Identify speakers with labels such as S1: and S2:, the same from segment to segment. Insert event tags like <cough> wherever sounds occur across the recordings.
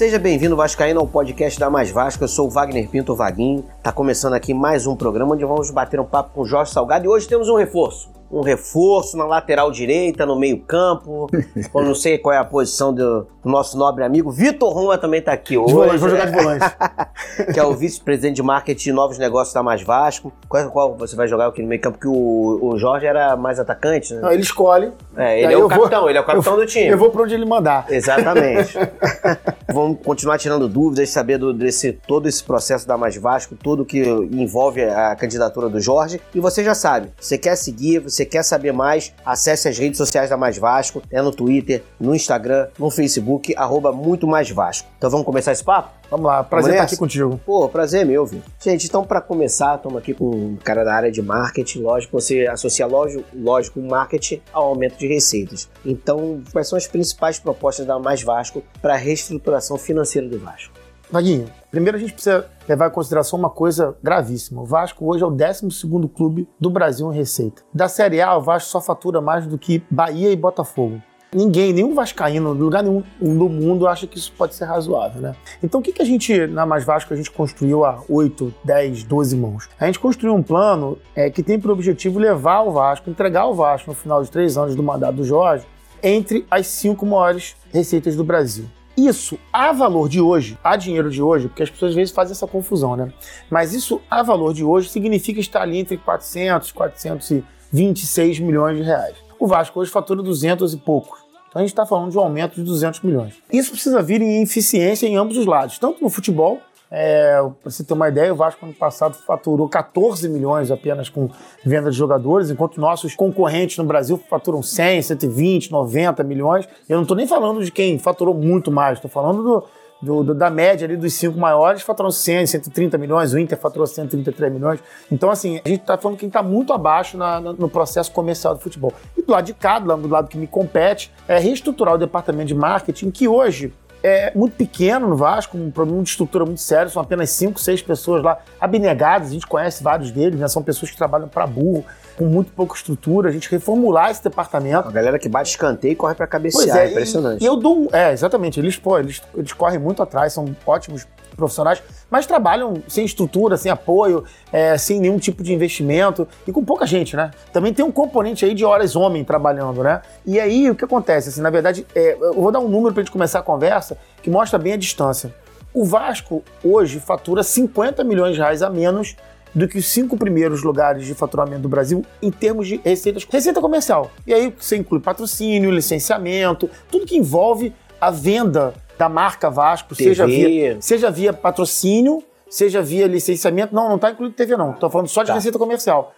S1: Seja bem-vindo, Vascaíno, ao podcast da Mais Vasco. Eu sou o Wagner Pinto Vaguinho. Tá começando aqui mais um programa onde vamos bater um papo com o Jorge Salgado e hoje temos um reforço um reforço na lateral direita, no meio-campo. <laughs> Eu não sei qual é a posição do, nosso nobre amigo. Vitor Roma também está aqui hoje.
S2: Volante, vou jogar de volante. <laughs>
S1: que é o vice-presidente de marketing e novos negócios da Mais Vasco. Qual, qual você vai jogar aqui no meio-campo? Porque o, o Jorge era mais atacante, né?
S2: Não, ele escolhe.
S1: É, ele é o capitão, vou, ele é o capitão
S2: do
S1: time.
S2: Eu vou para onde ele mandar.
S1: Exatamente. <laughs> Vamos continuar tirando dúvidas, saber do, desse, todo esse processo da Mais Vasco, tudo que envolve a candidatura do Jorge. E você já sabe, você quer seguir, você você quer saber mais, acesse as redes sociais da Mais Vasco, é no Twitter, no Instagram, no Facebook, arroba muito mais Vasco. Então vamos começar esse papo?
S2: Vamos lá, prazer estar aqui contigo.
S1: Pô, prazer meu, viu? Gente, então para começar, estamos aqui com um cara da área de marketing, lógico, você associa lógico, lógico marketing ao aumento de receitas. Então, quais são as principais propostas da Mais Vasco para a reestruturação financeira do Vasco?
S2: Vaguinho, primeiro a gente precisa levar em consideração uma coisa gravíssima. O Vasco hoje é o 12 clube do Brasil em receita. Da Série A, o Vasco só fatura mais do que Bahia e Botafogo. Ninguém, nenhum vascaíno, lugar nenhum do mundo acha que isso pode ser razoável, né? Então o que, que a gente, na Mais Vasco, a gente construiu há 8, 10, 12 mãos? A gente construiu um plano é, que tem por objetivo levar o Vasco, entregar o Vasco no final de três anos do mandato do Jorge, entre as cinco maiores receitas do Brasil. Isso, a valor de hoje, a dinheiro de hoje, porque as pessoas às vezes fazem essa confusão, né? Mas isso, a valor de hoje, significa estar ali entre 400 e 426 milhões de reais. O Vasco hoje fatura 200 e poucos. Então a gente está falando de um aumento de 200 milhões. Isso precisa vir em eficiência em ambos os lados, tanto no futebol é, para você ter uma ideia, o Vasco ano passado faturou 14 milhões apenas com venda de jogadores, enquanto nossos concorrentes no Brasil faturam 100, 120, 90 milhões. Eu não estou nem falando de quem faturou muito mais, estou falando do, do, do, da média ali dos cinco maiores, faturou 100, 130 milhões, o Inter faturou 133 milhões. Então, assim, a gente está falando que está muito abaixo na, no processo comercial do futebol. E do lado de cá, do lado que me compete, é reestruturar o departamento de marketing, que hoje é muito pequeno no Vasco, um problema de estrutura muito sério, são apenas cinco, seis pessoas lá abnegadas, a gente conhece vários deles, né? São pessoas que trabalham para burro, com muito pouca estrutura, a gente reformular esse departamento.
S1: A galera que bate escanteio e corre para cabecear, é, é impressionante.
S2: E eu dou, é, exatamente, eles, pô, eles, eles correm muito atrás, são ótimos profissionais, mas trabalham sem estrutura, sem apoio, é, sem nenhum tipo de investimento e com pouca gente, né? Também tem um componente aí de horas homem trabalhando, né? E aí o que acontece? Assim, na verdade, é, eu vou dar um número para gente começar a conversa que mostra bem a distância. O Vasco hoje fatura 50 milhões de reais a menos do que os cinco primeiros lugares de faturamento do Brasil em termos de receitas, receita comercial. E aí você inclui patrocínio, licenciamento, tudo que envolve a venda da marca Vasco, seja via, seja via patrocínio, seja via licenciamento. Não, não está incluído TV, não. Estou falando só de tá. receita comercial.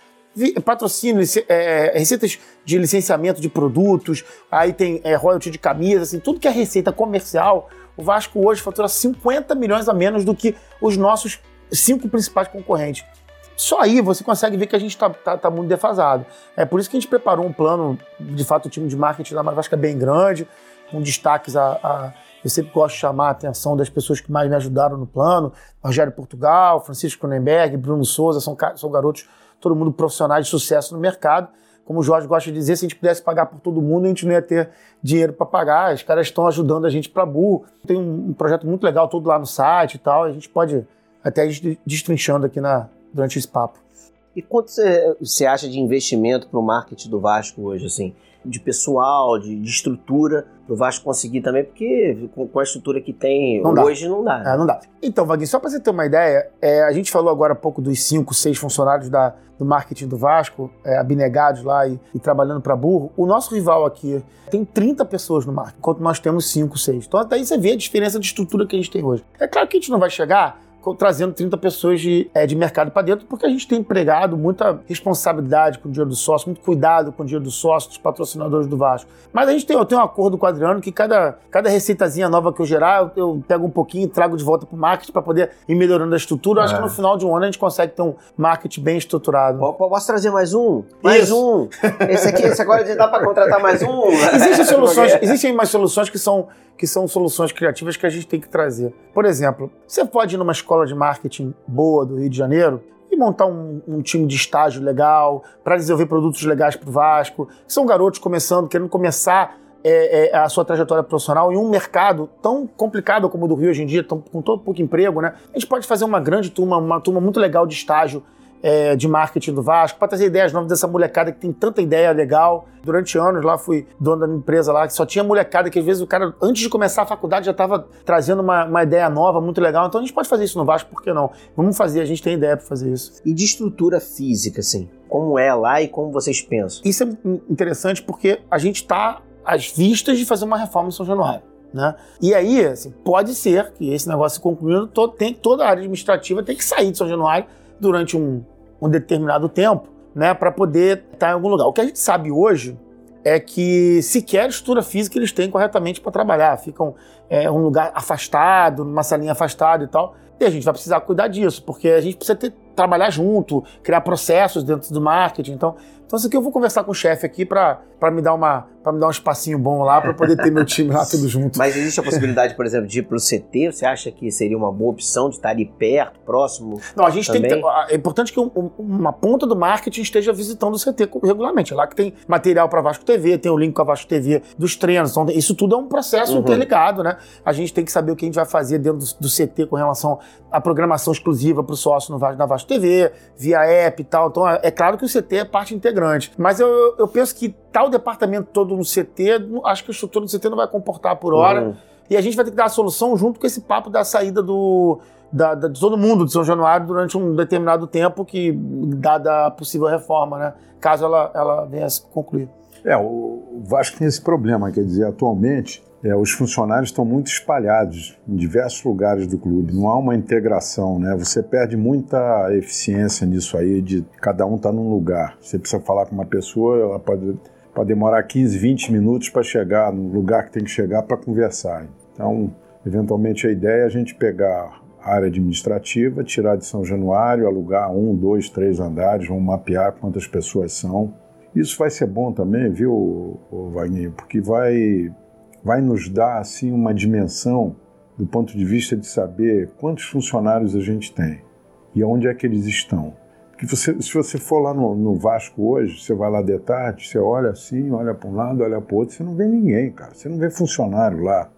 S2: Patrocínio, é, receitas de licenciamento de produtos, aí tem é, royalty de camisa, assim, tudo que é receita comercial. O Vasco hoje fatura 50 milhões a menos do que os nossos cinco principais concorrentes. Só aí você consegue ver que a gente está tá, tá muito defasado. É por isso que a gente preparou um plano, de fato, o time de marketing da Vasco é bem grande, com destaques a, a eu sempre gosto de chamar a atenção das pessoas que mais me ajudaram no plano. Rogério Portugal, Francisco Cronenberg, Bruno Souza, são, são garotos, todo mundo profissionais de sucesso no mercado. Como o Jorge gosta de dizer, se a gente pudesse pagar por todo mundo, a gente não ia ter dinheiro para pagar. Os caras estão ajudando a gente para burro. Tem um, um, projeto muito legal todo lá no site e tal. A gente pode até ir destrinchando aqui na, durante esse papo.
S1: E quanto você acha de investimento para o marketing do Vasco hoje, assim? De pessoal, de, de estrutura, para o Vasco conseguir também, porque com, a estrutura que tem não hoje não dá.
S2: Né? É, não dá. Então, Vaguinho, só para você ter uma ideia, é, a gente falou agora há pouco dos cinco, seis funcionários da, do marketing do Vasco, é, abnegados lá e, e trabalhando para burro. O nosso rival aqui tem 30 pessoas no marketing, enquanto nós temos 5, 6. Então, até aí você vê a diferença de estrutura que a gente tem hoje. É claro que a gente não vai chegar trazendo 30 pessoas de, é, de mercado para dentro, porque a gente tem empregado muita responsabilidade com o dinheiro do sócio, muito cuidado com o dinheiro do sócio, dos patrocinadores do Vasco. Mas a gente tem, eu tenho um acordo com o Adriano que cada, cada receitazinha nova que eu gerar, eu, eu pego um pouquinho e trago de volta para o marketing para poder ir melhorando a estrutura. É. Acho que no final de um ano a gente consegue ter um marketing bem estruturado.
S1: Posso trazer mais um? Mais Isso. um? Esse aqui, esse agora dá para contratar mais um? <laughs>
S2: Existem <laughs> soluções, existem mais soluções que são que são soluções criativas que a gente tem que trazer. Por exemplo, você pode ir numa escola de marketing boa do Rio de Janeiro e montar um, um time de estágio legal para desenvolver produtos legais para o Vasco. São garotos começando, querendo começar é, é, a sua trajetória profissional em um mercado tão complicado como o do Rio hoje em dia, tão, com todo pouco emprego, né? A gente pode fazer uma grande turma, uma turma muito legal de estágio é, de marketing do Vasco, para trazer ideias novas dessa molecada que tem tanta ideia legal. Durante anos lá fui dono da minha empresa lá, que só tinha molecada que às vezes o cara, antes de começar a faculdade, já estava trazendo uma, uma, ideia nova, muito legal. Então a gente pode fazer isso no Vasco, por que não? Vamos fazer, a gente tem ideia para fazer isso.
S1: E de estrutura física, assim? Como é lá e como vocês pensam?
S2: Isso é interessante porque a gente está às vistas de fazer uma reforma em São Januário. Né? E aí, assim, pode ser que esse negócio concluindo, todo, tem, toda a área administrativa tem que sair de São Januário durante um, um determinado tempo, né, para poder estar em algum lugar. O que a gente sabe hoje é que sequer estrutura física eles têm corretamente para trabalhar, ficam é, um lugar afastado, numa salinha afastada e tal. E a gente vai precisar cuidar disso, porque a gente precisa ter, trabalhar junto, criar processos dentro do marketing. Então, então isso aqui eu vou conversar com o chefe aqui para me dar uma para me dar um espacinho bom lá para poder ter meu time lá tudo junto.
S1: Mas existe a possibilidade, por exemplo, de ir para o CT? Você acha que seria uma boa opção de estar ali perto, próximo?
S2: Não, a gente também? tem que ter, é importante que um, uma ponta do marketing esteja visitando o CT regularmente. É lá que tem material para Vasco TV, tem o link com a Vasco TV dos treinos. Então, isso tudo é um processo uhum. interligado, né? A gente tem que saber o que a gente vai fazer dentro do, do CT com relação à programação exclusiva para o sócio no Vasco, na Vasco TV, via app e tal. Então, é, é claro que o CT é parte integrante. Mas eu, eu penso que tal departamento todo no CT, acho que a estrutura do CT não vai comportar por hora. Uhum. E a gente vai ter que dar a solução junto com esse papo da saída do, da, da, de todo mundo de São Januário durante um determinado tempo, que dada a possível reforma, né? Caso ela, ela venha a se concluir.
S3: É, o Vasco tem esse problema, quer dizer, atualmente é, os funcionários estão muito espalhados em diversos lugares do clube, não há uma integração, né? Você perde muita eficiência nisso aí, de cada um tá num lugar. Você precisa falar com uma pessoa, ela pode, pode demorar 15, 20 minutos para chegar no lugar que tem que chegar para conversar. Então, eventualmente a ideia é a gente pegar a área administrativa, tirar de São Januário, alugar um, dois, três andares, vamos mapear quantas pessoas são. Isso vai ser bom também, viu, Wagner? Porque vai vai nos dar assim uma dimensão do ponto de vista de saber quantos funcionários a gente tem e onde é que eles estão. Porque você, se você for lá no, no, Vasco hoje, você vai lá de tarde, você olha assim, olha para um lado, olha para o outro, você não vê ninguém, cara. Você não vê funcionário lá.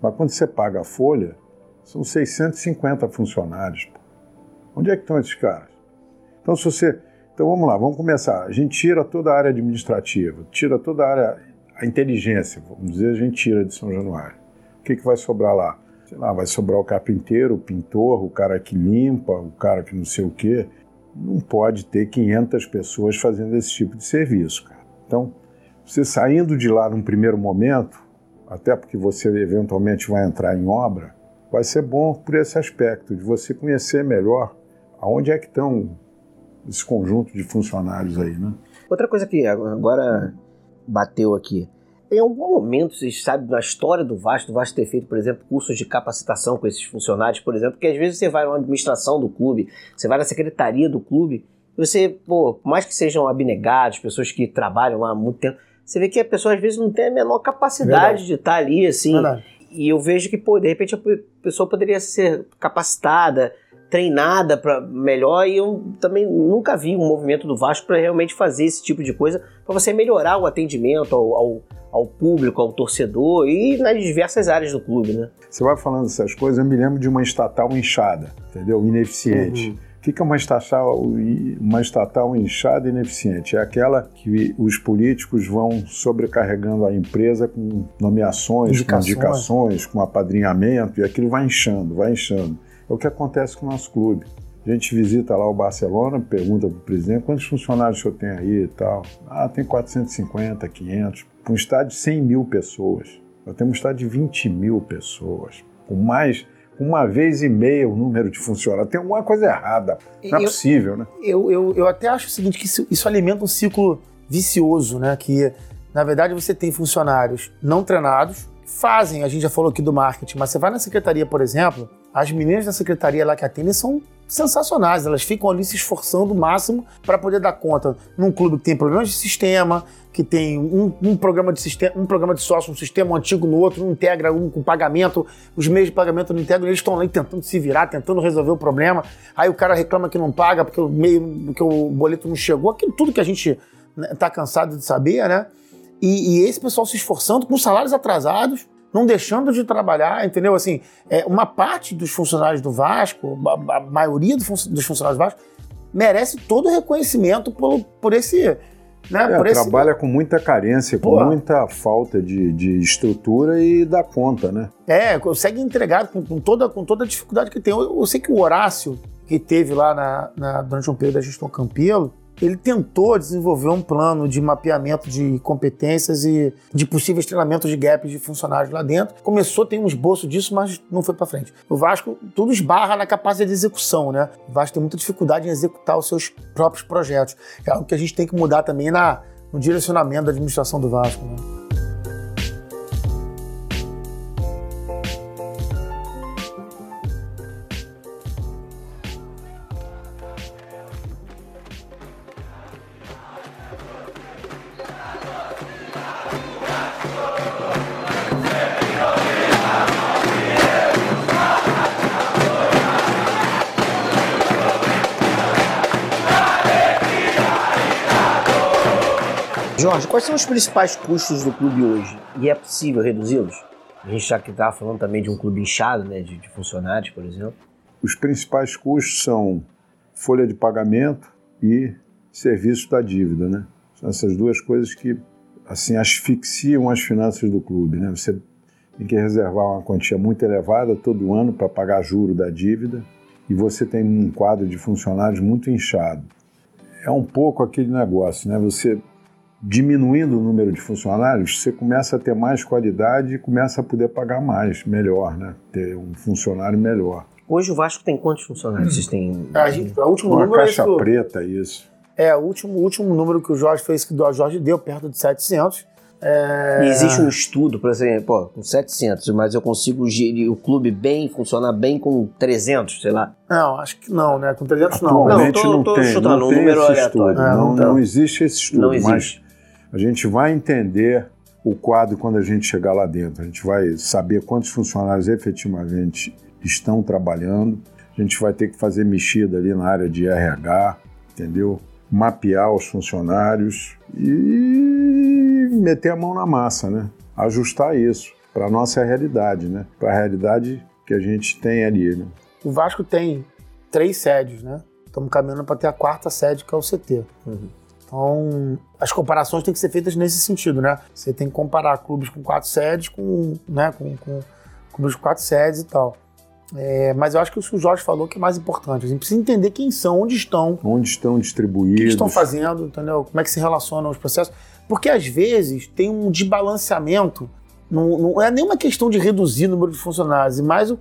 S3: Mas quando você paga a folha, são 650 funcionários. Pô. Onde é que estão esses caras? Então, se você. Então vamos lá, vamos começar. A gente tira toda a área administrativa, tira toda a área a inteligência, vamos dizer, a gente tira de São Januário. O que, que vai sobrar lá? Sei lá, vai sobrar o carpinteiro, o pintor, o cara que limpa, o cara que não sei o quê. Não pode ter 500 pessoas fazendo esse tipo de serviço, cara. Então, você saindo de lá num primeiro momento, até porque você eventualmente vai entrar em obra, vai ser bom por esse aspecto, de você conhecer melhor aonde é que estão esse conjunto de funcionários aí, né?
S1: Outra coisa que agora bateu aqui. Em algum momento, vocês sabem, na história do Vasco, do Vasco ter feito, por exemplo, cursos de capacitação com esses funcionários, por exemplo, porque às vezes você vai na administração do clube, você vai na secretaria do clube, e você, pô, por mais que sejam abnegados, pessoas que trabalham lá há muito tempo, você vê que a pessoa às vezes não tem a menor capacidade Verdade. de estar ali, assim. Verdade. E eu vejo que, pô, de repente a pessoa poderia ser capacitada, treinada para melhor e eu também nunca vi um movimento do Vasco para realmente fazer esse tipo de coisa para você melhorar o atendimento ao, ao, ao, público, ao torcedor e nas diversas áreas do clube, né?
S3: Você vai falando essas coisas, eu me lembro de uma estatal inchada, entendeu? Ineficiente. Uhum. O que é uma estatal, uma estatal inchada e ineficiente? É aquela que os políticos vão sobrecarregando a empresa com nomeações, indicações. com indicações, com apadrinhamento, e aquilo vai inchando, vai inchando. É o que acontece com o nosso clube. A gente visita lá o Barcelona, pergunta para o presidente quantos funcionários o senhor tem aí e tal. Ah, tem 450, 500. Com um estádio de 100 mil pessoas. Nós temos um estádio de 20 mil pessoas. Com mais, uma vez e meia o número de funcionários. Tem alguma coisa errada. Não é eu, possível, né?
S2: Eu, eu, eu até acho o seguinte, que isso, isso alimenta um ciclo vicioso, né? Que, na verdade, você tem funcionários não treinados, fazem, a gente já falou aqui do marketing, mas você vai na secretaria, por exemplo, as meninas da secretaria lá que atendem são sensacionais, elas ficam ali se esforçando o máximo para poder dar conta num clube que tem problemas de sistema, que tem um, um, programa de sistema, um programa de sócio, um sistema antigo no outro, não integra um com pagamento, os meios de pagamento não integram, eles estão lá tentando se virar, tentando resolver o problema. Aí o cara reclama que não paga porque o meio, porque o boleto não chegou, aquilo tudo que a gente está né, cansado de saber, né? E, e esse pessoal se esforçando com salários atrasados, não deixando de trabalhar, entendeu? Assim, é, uma parte dos funcionários do Vasco, a, a maioria do fun dos funcionários do Vasco, merece todo o reconhecimento por, por esse. Né,
S3: é,
S2: por esse...
S3: trabalha com muita carência, com muita falta de, de estrutura e dá conta, né?
S2: É, consegue entregar com, com, toda, com toda a dificuldade que tem. Eu, eu sei que o Horácio, que teve lá na, na, durante um período da gestão Campelo, ele tentou desenvolver um plano de mapeamento de competências e de possíveis treinamentos de gaps de funcionários lá dentro. Começou, tem um esboço disso, mas não foi para frente. O Vasco tudo esbarra na capacidade de execução, né? O Vasco tem muita dificuldade em executar os seus próprios projetos. É algo que a gente tem que mudar também na, no direcionamento da administração do Vasco, né?
S1: Quais são os principais custos do clube hoje? E é possível reduzi-los? A gente já que estava falando também de um clube inchado, né, de, de, funcionários, por exemplo.
S3: Os principais custos são folha de pagamento e serviço da dívida, né? São essas duas coisas que assim asfixiam as finanças do clube, né? Você tem que reservar uma quantia muito elevada todo ano para pagar juro da dívida e você tem um quadro de funcionários muito inchado. É um pouco aquele negócio, né? Você diminuindo o número de funcionários, você começa a ter mais qualidade e começa a poder pagar mais, melhor, né? Ter um funcionário melhor.
S1: Hoje o Vasco tem quantos funcionários? Vocês têm.
S2: A, gente, a último
S3: Uma
S2: número
S3: caixa
S2: é isso.
S3: preta, isso.
S2: É, o último, último número que o Jorge fez, que o Jorge deu, perto de 700. É...
S1: E existe um estudo, por exemplo, pô, com 700, mas eu consigo gerir o clube bem, funcionar bem com 300, sei lá.
S2: Não, acho que não, né? Com 300 não.
S3: Atualmente
S1: Não,
S3: não,
S1: tô- tô
S3: tem,
S1: chutando
S3: não
S1: um número aleatório.
S3: estudo.
S2: É,
S3: não,
S2: então.
S3: não existe esse estudo,
S1: Não existe.
S3: mas a gente vai entender o quadro quando a gente chegar lá dentro. A gente vai saber quantos funcionários efetivamente estão trabalhando. A gente vai ter que fazer mexida ali na área de RH, entendeu? Mapear os funcionários e meter a mão na massa, né? Ajustar isso para a nossa realidade, né? Para a realidade que a gente tem ali, né?
S2: O Vasco tem três sedes, né? Estamos caminhando para ter a quarta sede, que é o CT. Então, as comparações têm que ser feitas nesse sentido, né? Você tem que comparar clubes com quatro sedes com, né, com, com clubes com quatro sedes e tal. É, mas eu acho que o que o Jorge falou que é mais importante. A gente precisa entender quem são, onde estão,
S3: Onde estão
S2: o que
S3: distribuídos.
S2: estão fazendo, entendeu? Como é que se relacionam os processos. Porque às vezes tem um desbalanceamento. Não, não é nenhuma questão de reduzir o número de funcionários, e mais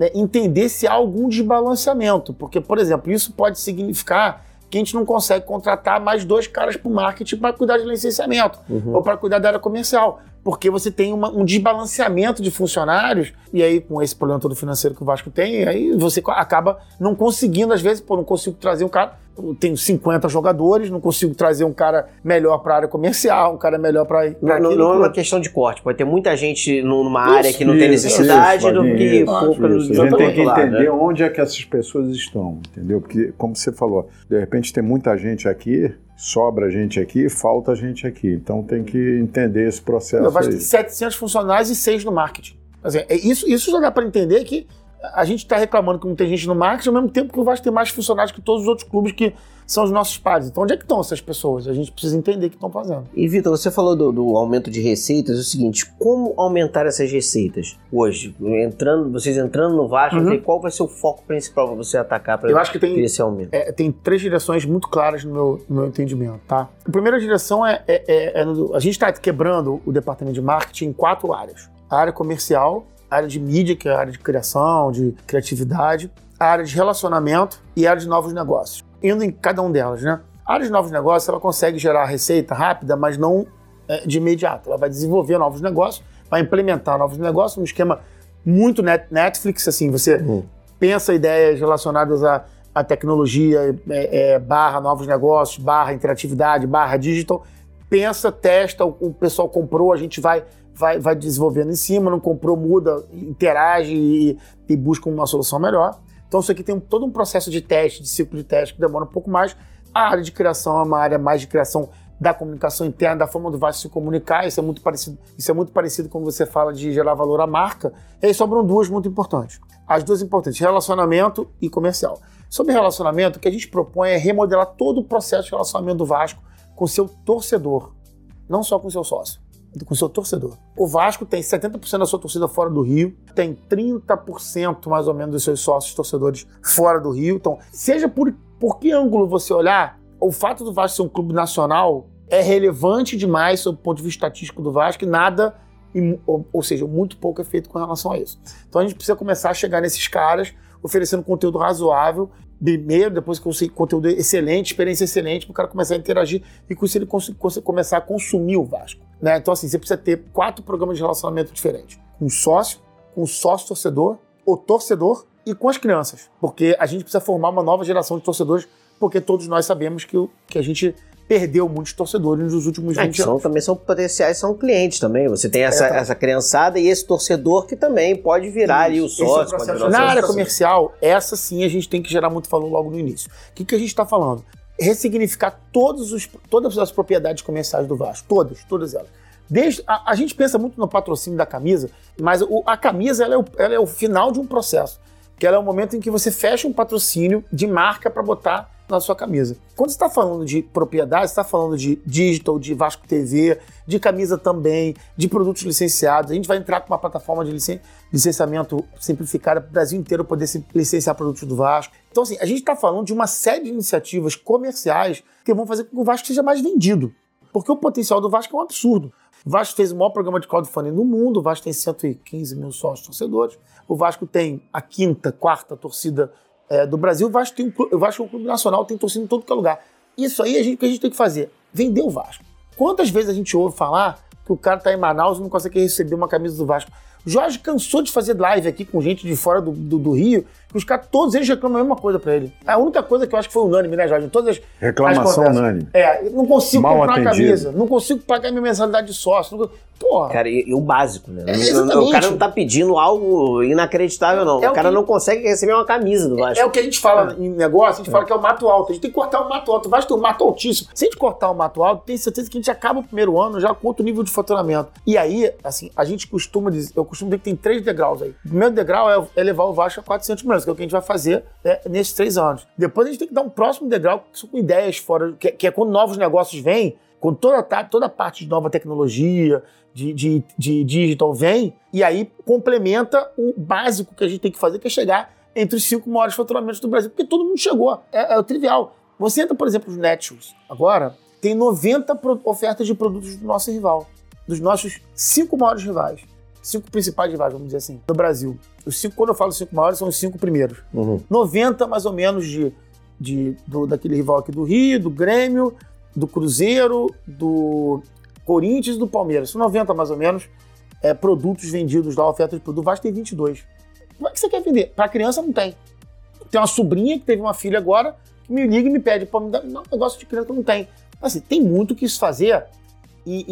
S2: é, entender se há algum desbalanceamento. Porque, por exemplo, isso pode significar que a gente não consegue contratar mais dois caras para o marketing para cuidar de licenciamento ou para cuidar da área comercial. Porque você tem uma- um desbalanceamento de funcionários, e aí, com esse problema todo financeiro que o Vasco tem, aí você acaba não conseguindo, às vezes, pô, não consigo trazer um cara. Eu tenho 50 jogadores, não consigo trazer um cara melhor para a área comercial, um cara melhor para.
S1: Não, não- não é uma questão de corte, pode ter muita gente nu- numa área que não tem
S3: Isso,
S1: necessidade
S3: isso,
S1: do que
S3: isso,
S1: pouca
S3: isso. A gente tem que entender
S1: né?
S3: onde é que essas pessoas estão, entendeu? Porque, como você falou, de repente tem muita gente aqui, sobra gente aqui, falta gente aqui. Então tem que entender esse processo
S2: Vasco
S3: aí.
S2: tem 700 funcionários e 6 no marketing. Quer dizer, é isso, isso já dá para entender que a gente está reclamando que não tem gente no marketing, ao mesmo tempo que o Vasco tem mais funcionários que todos os outros clubes que são os nossos pares. Então, onde é que estão essas pessoas? A gente precisa entender o que estão fazendo.
S1: E Vitor, você falou do, do aumento de receitas. É o seguinte, como aumentar essas receitas hoje? Entrando, vocês entrando no Vasco,
S2: Uhum.
S1: qual vai ser o foco principal para você atacar para esse aumento?
S2: É, tem três direções muito claras no meu, no meu entendimento, tá? A primeira direção é, é- é- é a gente está quebrando o departamento de marketing em quatro áreas: a área comercial, a área de mídia, que é a área de criação, de criatividade, a área de relacionamento e a área de novos negócios. Indo em cada um delas, né? A área de novos negócios ela consegue gerar receita rápida, mas não é, de imediato. Ela vai desenvolver novos negócios, vai implementar novos negócios, um esquema muito net- Netflix, assim, você
S1: Uhum.
S2: pensa ideias relacionadas à, à tecnologia, é, é, barra novos negócios, barra interatividade, barra digital. Pensa, testa, o, o pessoal comprou, a gente vai, vai, vai desenvolvendo em cima, não comprou, muda, interage e, e busca uma solução melhor. Então isso aqui tem um- todo um processo de teste, de ciclo de teste que demora um pouco mais. A área de criação é uma área mais de criação da comunicação interna, da forma do Vasco se comunicar. Isso é muito parecido, isso é muito parecido quando você fala de gerar valor à marca. E aí sobram duas muito importantes. As duas importantes, relacionamento e comercial. Sobre relacionamento, o que a gente propõe é remodelar todo o processo de relacionamento do Vasco com seu torcedor, não só com seu sócio, com seu torcedor. O Vasco tem 70% da sua torcida fora do Rio, tem 30% mais ou menos dos seus sócios torcedores fora do Rio. Então, seja por, por que ângulo você olhar, o fato do Vasco ser um clube nacional é relevante demais sob o ponto de vista estatístico do Vasco e nada, ou, ou seja, muito pouco é feito com relação a isso. Então a gente precisa começar a chegar nesses caras oferecendo conteúdo razoável, primeiro, depois que conseguir conteúdo excelente, experiência excelente, para o cara começar a interagir e com isso ele começar a consumir o Vasco. Né? Então, assim, você precisa ter quatro programas de relacionamento diferentes: com o sócio, com o sócio torcedor, o torcedor e com as crianças. Porque a gente precisa formar uma nova geração de torcedores, porque todos nós sabemos que, que a gente perdeu muitos torcedores nos últimos 20
S1: é, são,
S2: anos.
S1: Também são potenciais, são clientes também. Você tem essa, é, tá. essa criançada e esse torcedor que também pode virar ali o sócio.
S2: É Na área comercial, essa sim a gente tem que gerar muito valor logo no início. O que, que a gente está falando? Ressignificar todos os, todas as propriedades comerciais do Vasco. Todas, todas elas. Desde, a, a gente pensa muito no patrocínio da camisa, mas o, a camisa ela é, o, ela é o final de um processo. Que ela é o momento em que você fecha um patrocínio de marca para botar na sua camisa. Quando você está falando de propriedade, está falando de digital, de Vasco TV, de camisa também, de produtos licenciados. A gente vai entrar com uma plataforma de licen licenciamento simplificada para o Brasil inteiro poder licenciar produtos do Vasco. Então, assim, a gente está falando de uma série de iniciativas comerciais que vão fazer com que o Vasco seja mais vendido. Porque o potencial do Vasco é um absurdo. O Vasco fez o maior programa de crowdfunding no mundo, o Vasco tem 115 mil sócios torcedores, o Vasco tem a quinta, quarta torcida é, do Brasil, o Vasco, tem um, o Vasco é um clube nacional, tem torcida em todo que é lugar. Isso aí a gente, que a gente tem que fazer? Vender o Vasco. Quantas vezes a gente ouve falar que o cara tá em Manaus e não consegue receber uma camisa do Vasco? Jorge cansou de fazer live aqui com gente de fora do, do, do Rio, que os caras, todos eles reclamam a mesma coisa pra ele. A única coisa que eu acho que foi unânime, né, Jorge? Todas as,
S3: Reclamação
S2: as
S3: unânime.
S2: É, não consigo Mal comprar atendido. camisa, não consigo pagar minha mensalidade de sócio. Não...
S1: Porra. Cara, e, e, o básico, né? É, o cara não tá pedindo algo inacreditável, não. É o cara que... não consegue receber uma camisa do Vasco.
S2: É, o que a gente fala é. em negócio, a gente fala que é o mato alto. A gente tem que cortar o mato alto. O Vasco tem um mato altíssimo. Se a gente cortar o mato alto, tem certeza que a gente acaba o primeiro ano já com outro nível de faturamento. E aí, assim, a gente costuma dizer, eu costumo dizer que tem três degraus aí. O primeiro degrau é, é levar o Vasco a 400 milhões, que é o que a gente vai fazer é, nesses três anos. Depois a gente tem que dar um próximo degrau, que são com ideias fora, que, que é quando novos negócios vêm, quando toda, toda a parte de nova tecnologia, de, de, de digital vem, e aí complementa o básico que a gente tem que fazer, que é chegar entre os cinco maiores faturamentos do Brasil, porque todo mundo chegou. É, é o trivial. Você entra, por exemplo, nos Netshoes agora, tem 90 ofertas de produtos do nosso rival, dos nossos cinco maiores rivais cinco principais rivais, vamos dizer assim, no Brasil. Os cinco, quando eu falo cinco maiores, são os cinco primeiros. Uhum. 90 mais ou menos de, de do, daquele rival aqui do Rio, do Grêmio, do Cruzeiro, do Corinthians e do Palmeiras. São 90 mais ou menos é, produtos vendidos lá, oferta de produto. O Vasco tem 22. Como é que você quer vender? Para criança não tem. Tem uma sobrinha que teve uma filha agora que me liga e me pede, pô, me dá um negócio de criança que não tem. Assim, tem muito que se fazer e,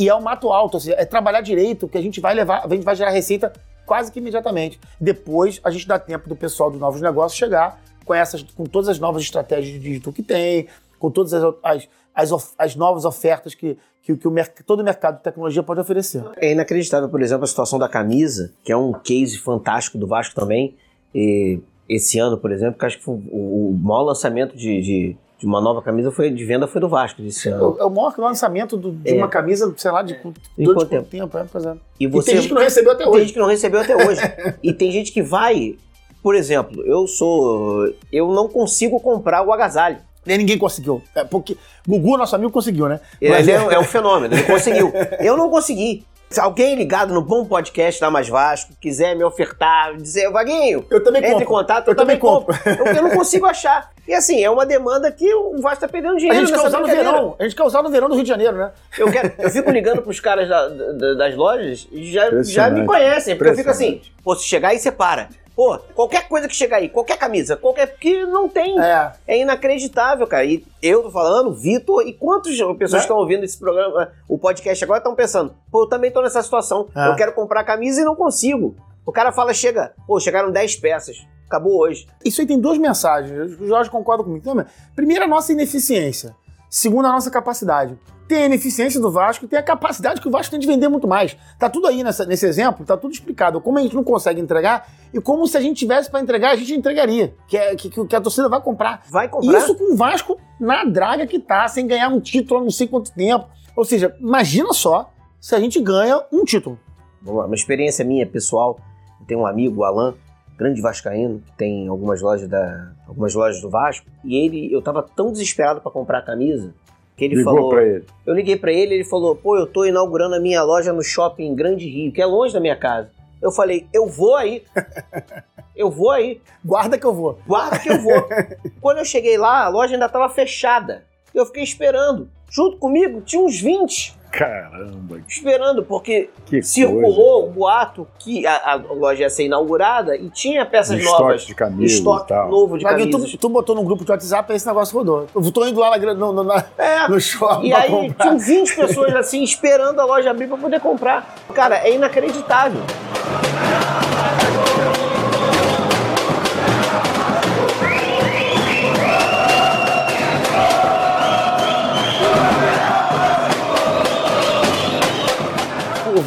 S2: e, e, é o mato alto, assim, é trabalhar direito, que a gente vai levar, a gente vai gerar receita quase que imediatamente. Depois a gente dá tempo do pessoal dos novos negócios chegar com essas, com todas as novas estratégias de digital que tem, com todas as, as, as, as novas ofertas que, que, que o, todo o mercado de tecnologia pode oferecer.
S1: É inacreditável, por exemplo, a situação da camisa, que é um case fantástico do Vasco também. E esse ano, por exemplo, que acho que foi o, o maior lançamento de, de de uma nova camisa foi de venda foi do Vasco desse ano.
S2: É o maior lançamento do, de é. uma camisa, sei lá, de é.
S1: quanto tempo? tempo
S2: é, é. E, você, e tem gente que não recebeu até hoje.
S1: Tem gente que não recebeu até hoje. e tem gente que vai, por exemplo, eu sou, eu não consigo comprar o agasalho.
S2: Nem ninguém conseguiu. É porque Gugu, nosso amigo, conseguiu, né?
S1: Mas é, é um fenômeno, ele conseguiu. <laughs> Eu não consegui. Se alguém ligado no bom podcast da Mais Vasco quiser me ofertar, dizer, Vaguinho,
S2: eu também entre
S1: compro. em contato, eu, eu também compro. compro. eu, eu, não consigo achar. E assim, é uma demanda que o Vasco tá perdendo dinheiro.
S2: A gente quer usar no verão. A gente quer usar no verão do Rio de Janeiro, né?
S1: Eu, quero, eu fico ligando pros caras da, da, das lojas e já, já me conhecem. Porque eu fico assim, pô, se chegar aí, você para. Pô, qualquer coisa que chegar aí, qualquer camisa, qualquer. que não tem. É. é inacreditável, cara. E eu tô falando, Vitor, e quantas pessoas é. estão ouvindo esse programa, o podcast agora, estão pensando, pô, eu também tô nessa situação. É. Eu quero comprar camisa e não consigo. O cara fala, chega, pô, chegaram 10 peças. Acabou hoje.
S2: Isso aí tem duas mensagens. O Jorge concorda comigo também. Primeiro, a nossa ineficiência. segundo a nossa capacidade. Tem a ineficiência do Vasco e tem a capacidade que o Vasco tem de vender muito mais. Tá tudo aí nessa, nesse exemplo, tá tudo explicado. Como a gente não consegue entregar e como se a gente tivesse para entregar, a gente entregaria. Que, é, que, que a torcida vai comprar.
S1: Vai comprar.
S2: Isso com o Vasco na draga que tá, sem ganhar um título há não sei quanto tempo. Ou seja, imagina só se a gente ganha um título.
S1: Vamos lá, uma experiência minha pessoal. Eu tenho um amigo, o Alan, grande vascaíno, que tem algumas lojas da algumas lojas do Vasco, e ele eu tava tão desesperado para comprar a camisa que ele
S3: Ligou
S1: falou,
S3: pra ele.
S1: eu liguei para ele, ele falou: "Pô, eu tô inaugurando a minha loja no shopping Grande Rio, que é longe da minha casa". Eu falei: "Eu vou aí". <laughs> eu vou aí.
S2: Guarda que eu vou.
S1: Guarda que eu vou. <laughs> Quando eu cheguei lá, a loja ainda estava fechada. Eu fiquei esperando. Junto comigo tinha uns 20
S3: Caramba,
S1: esperando, porque
S3: que
S1: circulou o boato que a, a loja ia ser inaugurada e tinha
S3: coisa.
S1: peças
S3: De
S1: novas.
S3: estoque de camisa
S1: estoque
S3: e tal.
S1: novo de
S2: Vaguinho,
S1: camisas.
S2: tu, tu botou no grupo de WhatsApp e esse negócio rodou. Eu tô indo lá na, no, no, na-
S1: É, <laughs>
S2: no shopping
S1: e
S2: pra
S1: aí
S2: comprar.
S1: tinham 20 pessoas assim esperando a loja abrir para poder comprar. Cara, é inacreditável.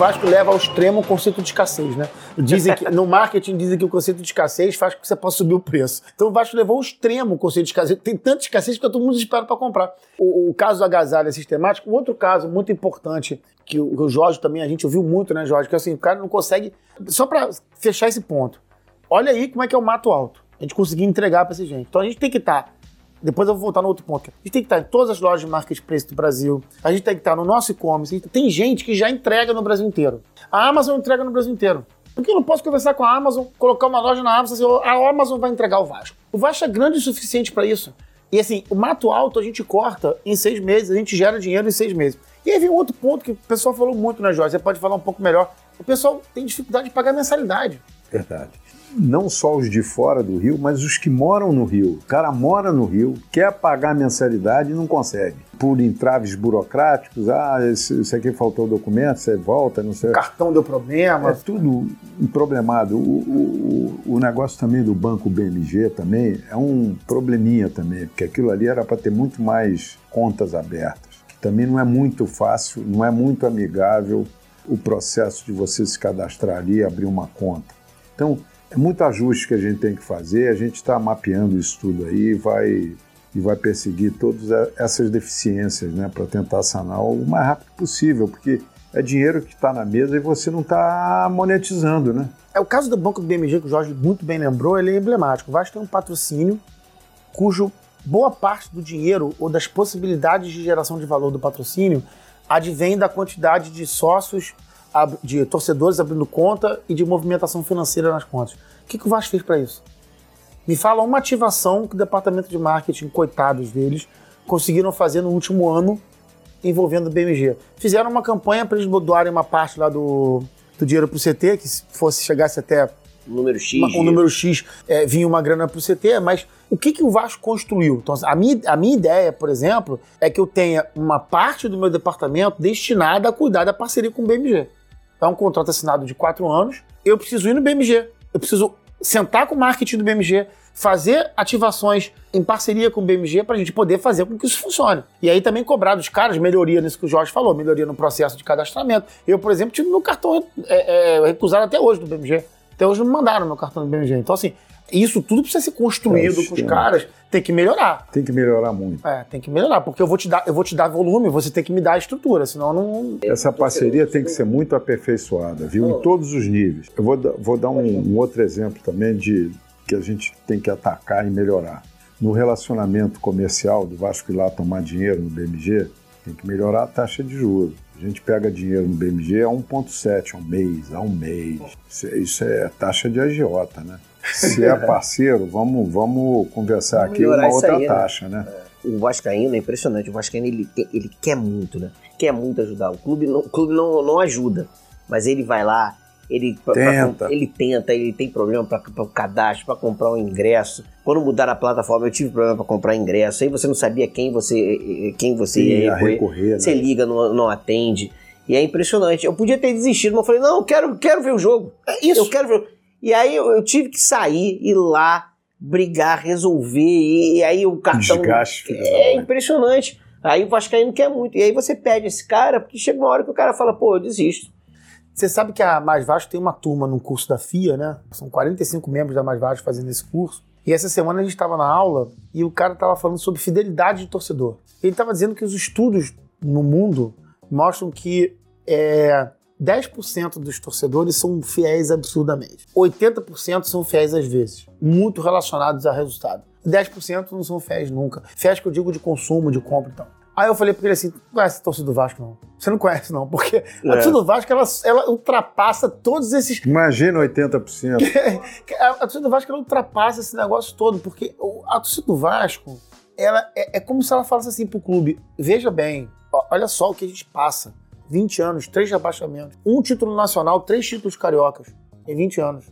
S2: Vasco leva ao extremo o conceito de escassez, né? Dizem que, no marketing dizem que o conceito de escassez faz com que você possa subir o preço. Então o Vasco levou ao extremo o conceito de escassez. Tem tanta escassez que todo mundo espera para comprar. O, o caso da agasalha sistemática, um outro caso muito importante que o, o Jorge também, a gente ouviu muito, né, Jorge? Que assim, o cara não consegue. Só para fechar esse ponto, olha aí como é que é o mato alto. A gente conseguir entregar para essa gente. Então a gente tem que estar. Depois eu vou voltar no outro ponto. A gente tem que estar em todas as lojas de marketplace do Brasil. A gente tem que estar no nosso e-commerce. Gente- Tem gente que já entrega no Brasil inteiro. A Amazon entrega no Brasil inteiro. Por que eu não posso conversar com a Amazon, colocar uma loja na Amazon e dizer, a Amazon vai entregar o Vasco? O Vasco é grande o suficiente para isso. E assim, o mato alto a gente corta em seis meses, a gente gera dinheiro em seis meses. E aí vem outro ponto que o pessoal falou muito, né, Jorge? Você pode falar um pouco melhor. O pessoal tem dificuldade de pagar mensalidade.
S3: Verdade. Não só os de fora do Rio, mas os que moram no Rio. O cara mora no Rio, quer pagar mensalidade e não consegue. Por entraves burocráticos, ah, esse aqui faltou documento, você volta, não sei.
S2: O cartão deu problema.
S3: É tudo problemado. O, o, o- o negócio também do banco BMG também é um probleminha também, porque aquilo ali era para ter muito mais contas abertas. Que também não é muito fácil, não é muito amigável o processo de você se cadastrar ali e abrir uma conta. Então, é muito ajuste que a gente tem que fazer, a gente está mapeando isso tudo aí e vai, e vai perseguir todas essas deficiências né, para tentar sanar o mais rápido possível, porque é dinheiro que está na mesa e você não está monetizando, né?
S2: É o caso do Banco do BMG, que o Jorge muito bem lembrou, ele é emblemático. O Vasco tem um patrocínio cujo boa parte do dinheiro ou das possibilidades de geração de valor do patrocínio advém da quantidade de sócios, de torcedores abrindo conta e de movimentação financeira nas contas. O que, que o Vasco fez para isso? Me fala uma ativação que o departamento de marketing, coitados deles, conseguiram fazer no último ano envolvendo o BMG. Fizeram uma campanha para eles doarem uma parte lá do, do dinheiro para o CT, que se fosse chegasse até
S1: Número X.
S2: uma- um número X é, vinha uma grana para o CT, mas o que, que o Vasco construiu? Então, a minha, a minha ideia, por exemplo, é que eu tenha uma parte do meu departamento destinada a cuidar da parceria com o BMG. É um contrato assinado de quatro anos, eu preciso ir no BMG, eu preciso sentar com o marketing do BMG, fazer ativações em parceria com o BMG para a gente poder fazer com que isso funcione. E aí também cobrar dos caras melhoria nisso que o Jorge falou, melhoria no processo de cadastramento. Eu, por exemplo, tive meu cartão é, é, recusado até hoje do BMG. Até hoje não me mandaram meu cartão do BMG. Então, assim, isso tudo precisa ser construído
S3: É,
S2: com os
S3: sim.
S2: caras. Tem que melhorar.
S3: Tem que melhorar muito.
S2: É, tem que melhorar, porque eu vou te dar, eu vou te dar volume, você tem que me dar a estrutura, senão não.
S3: Essa parceria tem que ser muito aperfeiçoada, viu? Em todos os níveis. Eu vou, dar- vou dar um, um outro exemplo também de que a gente tem que atacar e melhorar. No relacionamento comercial do Vasco ir lá tomar dinheiro no BMG, tem que melhorar a taxa de juros. A gente pega dinheiro no BMG a 1,7 a um mês, a um mês. Isso é, isso é taxa de agiota, né? Se é parceiro, vamos, vamos conversar
S1: Vamos
S3: aqui uma outra
S1: aí, né?
S3: taxa, né?
S1: O Vascaíno é impressionante. O Vascaíno ele, ele quer muito, né? Quer muito ajudar. O clube não, o clube não, não ajuda, mas ele vai lá, ele pra- pra
S3: Tenta.
S1: com- ele tenta, ele tem problema para o cadastro, para comprar um ingresso. Quando mudaram a plataforma, eu tive problema para comprar ingresso. Aí você não sabia quem você quem você ia
S3: Ia
S1: recorrer.
S3: recorrer, né?
S1: Você liga, não, não atende. E é impressionante. Eu podia ter desistido, mas eu falei, não, eu quero, quero ver o jogo.
S2: É isso.
S1: Eu quero ver. E aí eu, eu tive que sair, ir lá, brigar, resolver. E, e aí o cartão.
S3: Desgaste,
S1: É
S3: mãe.
S1: impressionante. Aí o Vascaíno quer muito. E aí você pede esse cara, porque chega uma hora que o cara fala, pô, eu desisto.
S2: Você sabe que a Mais Vasco tem uma turma num curso da FIA, né? São 45 membros da Mais Vasco fazendo esse curso. E essa semana a gente estava na aula e o cara estava falando sobre fidelidade de torcedor. Ele estava dizendo que os estudos no mundo mostram que é, 10% dos torcedores são fiéis absurdamente. 80% são fiéis às vezes, muito relacionados a resultado. 10% não são fiéis nunca. Fiéis que eu digo de consumo, de compra e tal. Aí eu falei pra ele assim: não conhece a torcida do Vasco, não. Você não conhece, não, porque é. a torcida do Vasco ela, ela ultrapassa todos esses.
S3: Imagina 80%. <laughs>
S2: a, torcida do Vasco ela ultrapassa esse negócio todo, porque a torcida do Vasco ela é, é como se ela falasse assim pro clube: veja bem, olha só o que a gente passa. 20 anos, três rebaixamentos, um título nacional, três títulos cariocas em 20 anos.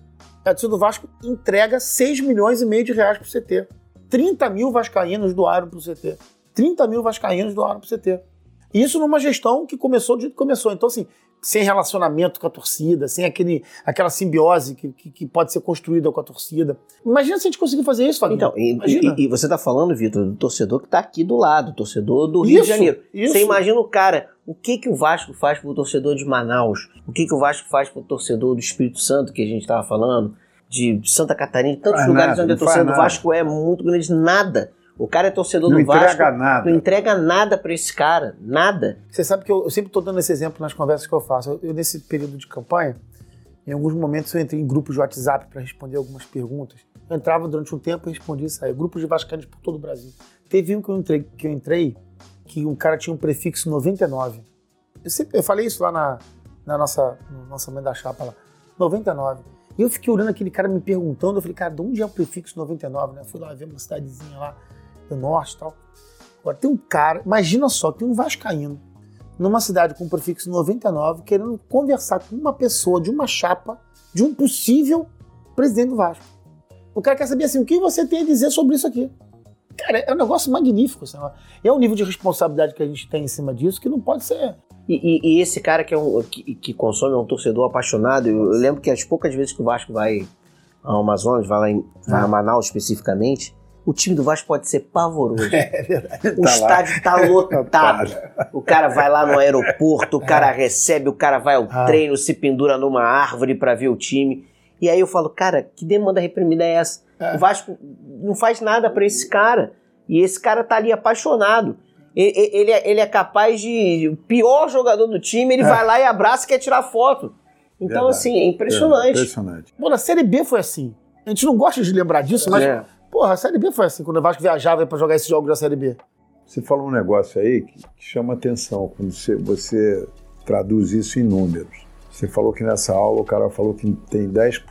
S2: A torcida do Vasco entrega 6 milhões e meio de reais pro CT. 30 mil vascaínos doaram pro CT. 30 mil vascaínos doaram pro CT. Isso numa gestão que começou do jeito que começou. Então, assim, sem relacionamento com a torcida, sem aquele, aquela simbiose que, que, que pode ser construída com a torcida. Imagina se a gente conseguir fazer isso, Fabinho.
S1: Então, e, e, e, você está falando, Vitor, do torcedor que está aqui do lado, torcedor do Rio isso, de Janeiro. Isso. Você imagina o cara, o que, que o Vasco faz pro torcedor de Manaus? O que, que o Vasco faz pro torcedor do Espírito Santo, que a gente estava falando? De Santa Catarina, de tantos faz lugares nada, onde a torcida do Vasco é muito grande, nada. O cara é torcedor
S3: não
S1: do Vasco.
S3: Não entrega nada.
S1: Não entrega nada para esse cara. Nada.
S2: Você sabe que eu, eu sempre estou dando esse exemplo nas conversas que eu faço. Eu, eu, nesse período de campanha, em alguns momentos eu entrei em grupos de WhatsApp para responder algumas perguntas. Eu entrava durante um tempo e respondia isso aí. Grupos de vascaínos por todo o Brasil. Teve um que eu entrei, que, eu entrei, que um cara tinha um prefixo 99. Eu, sempre, eu falei isso lá na, na nossa, no lançamento da chapa lá. 99. E eu fiquei olhando aquele cara me perguntando, eu falei, cara, de onde é o prefixo 99, né? fui lá ver uma cidadezinha lá do norte e tal. Agora tem um cara, imagina só, tem um vascaíno numa cidade com o prefixo 99 querendo conversar com uma pessoa de uma chapa de um possível presidente do Vasco. O cara quer saber assim, o que você tem a dizer sobre isso aqui? Cara, é um negócio magnífico. Assim, é um nível de responsabilidade que a gente tem em cima disso que não pode ser.
S1: E, e, e esse cara que, é um, que, que, consome é um torcedor apaixonado. Eu, eu, lembro que as poucas vezes que o Vasco vai ao Amazonas, vai lá em, vai a Manaus especificamente, o time do Vasco pode ser pavoroso. <laughs> É verdade. O tá estádio lá. <laughs> tá lotado. o cara vai lá no aeroporto, o cara é. recebe, o cara vai ao ah. treino, se pendura numa árvore para ver o time. E aí eu falo, cara, que demanda reprimida é essa? É. O Vasco não faz nada para esse cara. E esse cara tá ali apaixonado. Ele, ele, é, ele é capaz de. O pior jogador do time, ele é. vai lá e abraça e quer tirar foto. Então, Verdade. assim, é impressionante. É,
S3: impressionante.
S2: Bom, na Série B foi assim. A gente não gosta de lembrar disso, mas é. Porra, a Série B foi assim, quando o Vasco viajava para jogar esses jogos da Série B.
S3: Você falou um negócio aí que, que chama atenção quando você, você traduz isso em números. Você falou que nessa aula o cara falou que tem 10%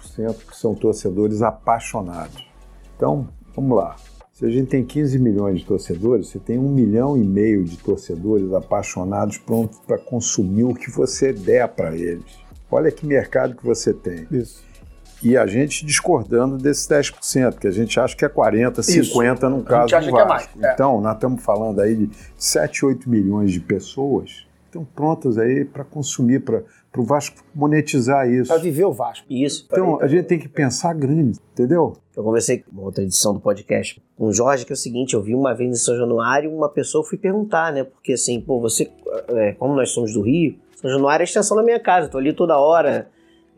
S3: que são torcedores apaixonados. Então, vamos lá. Se a gente tem 15 milhões de torcedores, você tem um milhão e meio de torcedores apaixonados prontos para consumir o que você der para eles. Olha que mercado que você tem.
S2: Isso
S3: e a gente discordando desses 10%, que a gente acha que é 40, 50 Isso. no caso do Vasco. É mais, é. Então, nós estamos falando aí de 7, 8 milhões de pessoas estão prontas aí para consumir, para o Vasco monetizar isso.
S2: Para viver o Vasco.
S1: Isso.
S3: Então, a gente tem que pensar grande, entendeu?
S1: Eu conversei com outra edição do podcast com o Jorge, que é o seguinte, eu vi uma vez em São Januário, uma pessoa fui perguntar, né? Porque assim, pô, você, é, como nós somos do Rio, São Januário é a extensão da minha casa, tô ali toda hora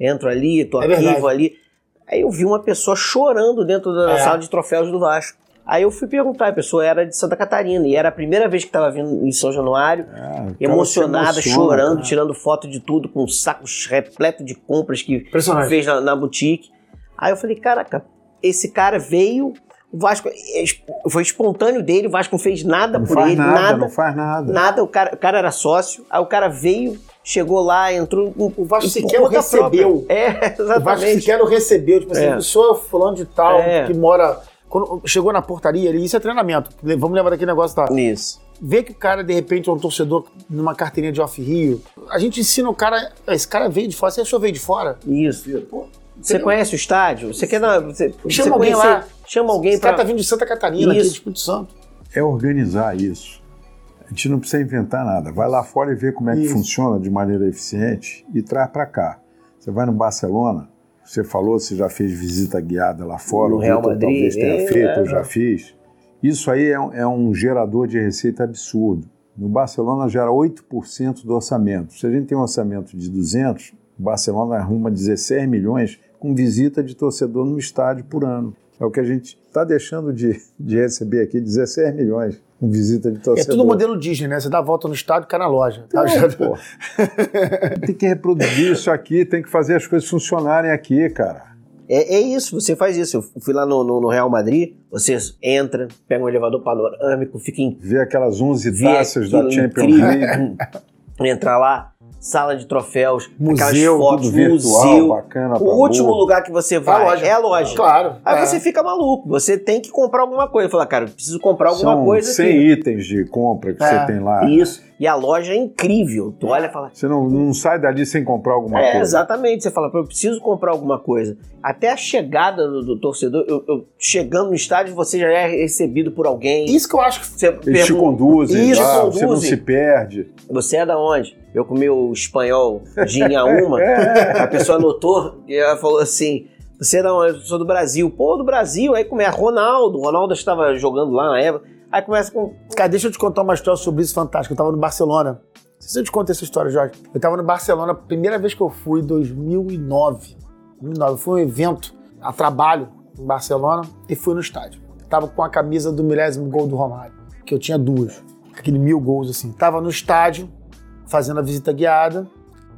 S1: entro ali, tô é arquivo ali. Aí eu vi uma pessoa chorando dentro da é. sala de troféus do Vasco. Aí eu fui perguntar, a pessoa era de Santa Catarina e era a primeira vez que estava vindo em São Januário, é, emocionada, emociona, chorando, cara. tirando foto de tudo, com sacos repleto de compras que fez na, na boutique. Aí eu falei, caraca, esse cara veio, o Vasco é, foi espontâneo dele, o Vasco não fez nada
S3: não
S1: por ele,
S3: nada,
S1: nada,
S3: não faz nada.
S1: Nada, o cara, o cara era sócio, aí o cara veio, chegou lá, entrou.
S2: O Vasco sequer recebeu.
S1: É, exatamente. O
S2: Vasco sequer não recebeu. Tipo assim, é. sou fulano de tal, é. que mora. Quando chegou na portaria ali, isso é treinamento. Vamos lembrar daquele negócio tá?
S1: Isso.
S2: Vê que o cara, de repente, é um torcedor numa carteirinha de off-rio. A gente ensina o cara. Esse cara veio de fora, você achou veio de fora?
S1: Isso. Pô, você conhece o estádio? Você quer dar. Você,
S2: chama você alguém lá.
S1: Chama alguém
S2: Esse
S1: pra...
S2: cara tá vindo de Santa Catarina, isso. aqui de Espírito Santo.
S3: É organizar isso. A gente não precisa inventar nada. Vai lá fora e vê como é que Isso. funciona de maneira eficiente e traz para cá. Você vai no Barcelona, você falou, você já fez visita guiada lá fora,
S1: no Real Madrid,
S3: talvez tenha
S1: é,
S3: feito,
S1: é,
S3: eu já fiz. Isso aí é, é um gerador de receita absurdo. No Barcelona gera 8% do orçamento. Se a gente tem um orçamento de 200, o Barcelona arruma 16 milhões com visita de torcedor no estádio por ano. É o que a gente está deixando de, de receber aqui, 16 milhões visita de torcedor.
S2: É tudo modelo Disney, né? Você dá a volta no estádio e cai na loja.
S3: Não, pô. <laughs> tem que reproduzir isso aqui, tem que fazer as coisas funcionarem aqui, cara.
S1: É, é, isso, você faz isso. Eu fui lá no, no, no, Real Madrid, você entra, pega um elevador panorâmico, fica em.
S3: Vê aquelas 11 taças da Champions League. <laughs>
S1: Entra lá, sala de troféus,
S3: museu,
S1: aquelas fotos,
S3: virtual,
S1: museu.
S3: Bacana
S1: o último
S3: boa.
S1: lugar que você vai
S2: a loja.
S1: é a loja.
S2: Claro.
S1: Aí
S2: é.
S1: você fica maluco, você tem que comprar alguma coisa. Fala, cara, preciso comprar alguma
S3: São
S1: coisa
S3: 100
S1: aqui.
S3: itens de compra que
S2: É.
S3: você tem lá.
S1: Isso. E a loja é incrível. Tu olha e fala.
S3: Você não, não sai dali sem comprar alguma
S1: É,
S3: coisa.
S1: exatamente. Você fala, eu preciso comprar alguma coisa. Até a chegada do, do torcedor, eu, eu- chegando no estádio, você já é recebido por alguém.
S2: Isso que eu acho que
S1: Você,
S3: Eles te
S1: pergunta,
S3: conduzem
S1: Isso,
S3: lá, você não
S1: conduzem.
S3: se perde.
S1: você é da onde? Eu comi o espanhol de Inhaúma.
S3: É.
S1: a pessoa anotou e ela falou assim: Você é da onde? Eu sou do Brasil. Pô, do Brasil. Aí começa Ronaldo. O Ronaldo estava jogando lá na época. Aí começa com.
S2: Cara, deixa eu te contar uma história sobre isso fantástica. Eu tava no Barcelona. Não sei se eu te contei essa história, Jorge. Eu tava no Barcelona, primeira vez que eu fui, em 2009. 2009. Foi um evento a trabalho em Barcelona e fui no estádio. Tava com a camisa do milésimo gol do Romário, que eu tinha duas. Aquele mil gols assim. Tava no estádio, fazendo a visita guiada.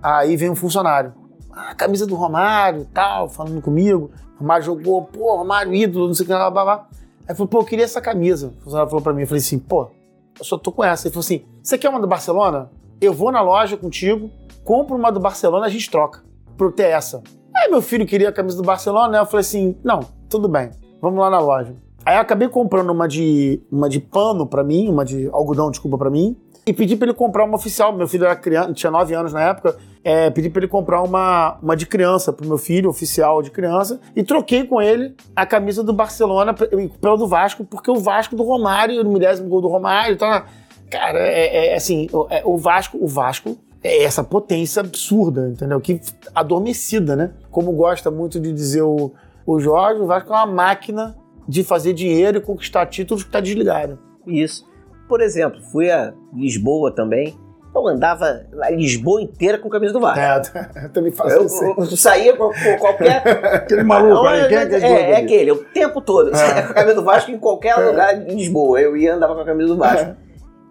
S2: Aí vem um funcionário. Ah, camisa do Romário tal, falando comigo. Romário jogou, pô, Romário ídolo, não sei o que, blá, blá, blá. Aí falou, pô, eu queria essa camisa. O funcionário falou pra mim, eu falei assim, pô, eu só tô com essa. Ele falou assim, você quer uma do Barcelona? Eu vou na loja contigo, compro uma do Barcelona, a gente troca. Pra eu ter essa. Aí meu filho queria a camisa do Barcelona, né? Eu falei assim, não, tudo bem, vamos lá na loja. Aí eu acabei comprando uma de, uma de pano pra mim, uma de algodão, desculpa, pra mim. E pedi pra ele comprar uma oficial. Meu filho era criança, tinha 9 anos na época. É, pedi pra ele comprar uma, uma de criança pro meu filho, oficial de criança. E troquei com ele a camisa do Barcelona pe- pela do Vasco, porque o Vasco do Romário, no milésimo gol do Romário, tá. Cara, é, é assim, o, é, o Vasco, o Vasco é essa potência absurda, entendeu? Que adormecida, né? Como gosta muito de dizer o, o Jorge, o Vasco é uma máquina de fazer dinheiro e conquistar títulos que tá desligado.
S1: Isso. Por exemplo, fui a Lisboa também. Eu andava a Lisboa inteira com a camisa do Vasco.
S2: É, eu <laughs> também faço
S1: Eu,
S2: isso.
S1: eu- saía com, com qualquer. <laughs>
S3: Aquele maluco aí, quem é que
S1: é,
S3: é
S1: é, aquele, o tempo todo. Eu saía com a camisa do Vasco em qualquer lugar em Lisboa. Eu ia andava com a camisa do Vasco.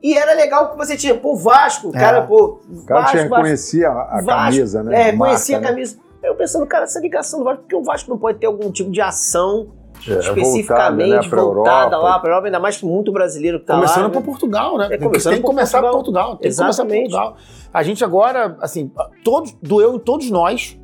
S1: E era legal que você tinha, pô, Vasco, o cara, pô,
S3: O cara
S1: Vasco,
S3: te
S1: Vasco.
S3: reconhecia a, camisa, né?
S1: É,
S3: A
S1: conhecia
S3: marca,
S1: a camisa. Aí eu pensando, cara, essa ligação do Vasco, porque o Vasco não pode ter algum tipo de ação
S3: É,
S1: especificamente
S3: voltada, né, pra
S1: voltada
S3: Europa.
S1: lá pra Europa, ainda mais que muito brasileiro que tá
S2: começando
S1: lá.
S2: por
S1: né?
S2: Portugal, né?
S1: É,
S2: Tem que-
S1: começando
S2: tem que
S1: por
S2: começar por
S1: Portugal.
S2: Portugal. Tem que começar por
S1: Exatamente.
S2: Portugal. A gente agora, assim, todos, doeu em todos nós